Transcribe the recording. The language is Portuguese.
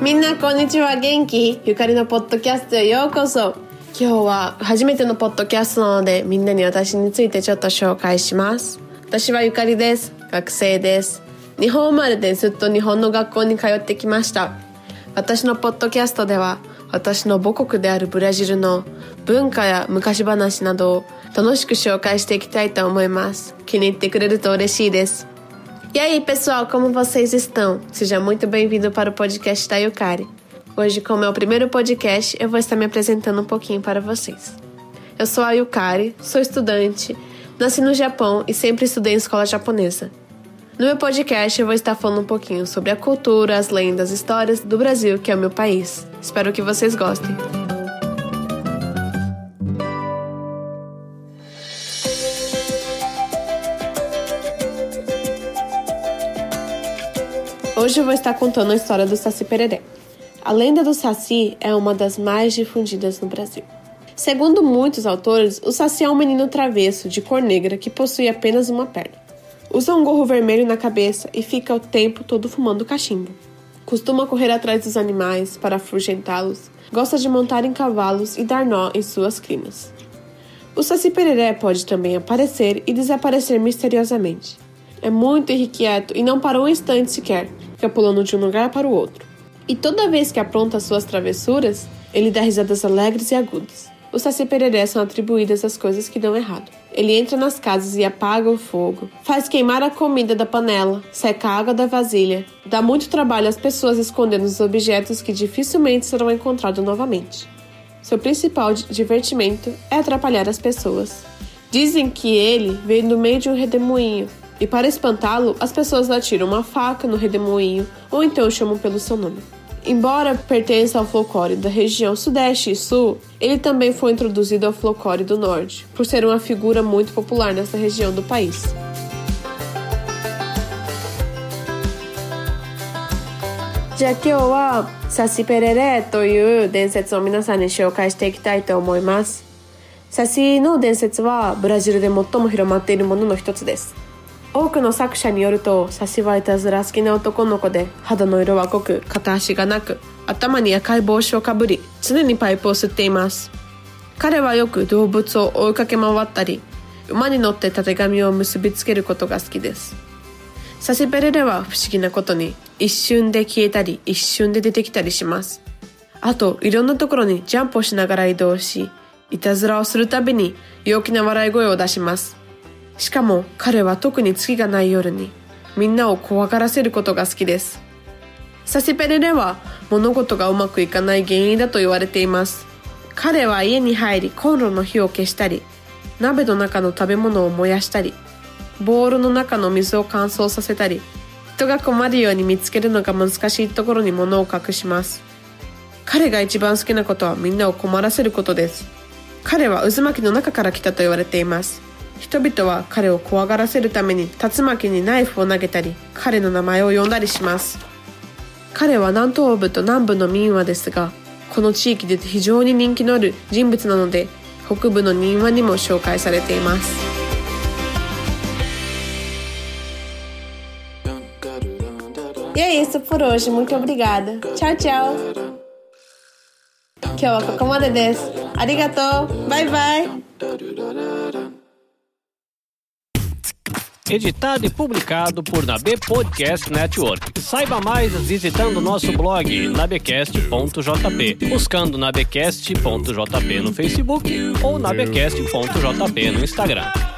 みんなこんにちは。元気？ゆかりのポッドキャストへようこそ。今日は初めてのポッドキャストなのでみんなに私についてちょっと紹介します。私はゆかりです。学生です。日本生まれでずっと日本の学校に通ってきました。私のポッドキャストでは私の母国であるブラジルの文化や昔話などを楽しく紹介していきたいと思います気に入ってくれると嬉しいです E aí, pessoal, como vocês estão? Seja muito bem-vindo para o podcast da Yukari. Hoje, como é o primeiro podcast, eu vou estar me apresentando um pouquinho para vocês. Eu sou a Yukari, sou estudante, nasci no Japão e sempre estudei em escola japonesa. No meu podcast, eu vou estar falando um pouquinho sobre a cultura, as lendas, histórias do Brasil, que é o meu país. Espero que vocês gostem. Hoje eu vou estar contando a história do Saci Pereré. A lenda do Saci é uma das mais difundidas no Brasil. Segundo muitos autores, o Saci é um menino travesso de cor negra que possui apenas uma perna. Usa um gorro vermelho na cabeça e fica o tempo todo fumando cachimbo. Costuma correr atrás dos animais para afugentá-los, gosta de montar em cavalos e dar nó em suas crinas. O Saci Pereré pode também aparecer e desaparecer misteriosamente. É muito irrequieto e não para um instante sequer, fica pulando de um lugar para o outro. E toda vez que apronta suas travessuras, ele dá risadas alegres e agudas. Os Saci Pereré são atribuídas às coisas que dão errado. Ele entra nas casas e apaga o fogo, faz queimar a comida da panela, seca a água da vasilha, dá muito trabalho às pessoas escondendo os objetos que dificilmente serão encontrados novamente. Seu principal divertimento é atrapalhar as pessoas. Dizem que ele veio no meio de um redemoinho e para espantá-lo, as pessoas atiram uma faca no redemoinho ou então chamam pelo seu nome. Embora pertença ao folclore da região Sudeste e Sul, ele também foi introduzido ao folclore do Norte, por ser uma figura muito popular nessa região do país. Já que eu wa Saci Pereré という伝説を皆さんに紹介していきたいと思います。サシの伝説はブラジルで最も広まっているものの一つです。 多くの作者によるとサシはいたずら好きな男の子で肌の色は濃く片足がなく頭に赤い帽子をかぶり常にパイプを吸っています。彼はよく動物を追いかけ回ったり馬に乗ってたてがみを結びつけることが好きです。サシペレレは不思議なことに一瞬で消えたり一瞬で出てきたりします。あといろんなところにジャンプをしながら移動しいたずらをするたびに陽気な笑い声を出します。しかも彼は特に月がない夜にみんなを怖がらせることが好きです。サシペレレは物事がうまくいかない原因だと言われています。彼は家に入りコンロの火を消したり、鍋の中の食べ物を燃やしたり、ボールの中の水を乾燥させたり、人が困るように見つけるのが難しいところに物を隠します。彼が一番好きなことはみんなを困らせることです。彼は渦巻きの中から来たと言われています。人々は彼を怖がらせるために竜巻にナイフを投げたり彼の名前を呼んだりします彼は南東部と南部の民話ですがこの地域で非常に人気のある人物なので北部の民話にも紹介されています E é isso por hoje. Muito obrigada. Tchau, tchau. 今日はここまでです。ありがとう。バイバイ。Editado e publicado por Nabe Podcast Network. Saiba mais visitando nosso blog nabecast.jp, buscando nabecast.jp no Facebook ou nabecast.jp no Instagram.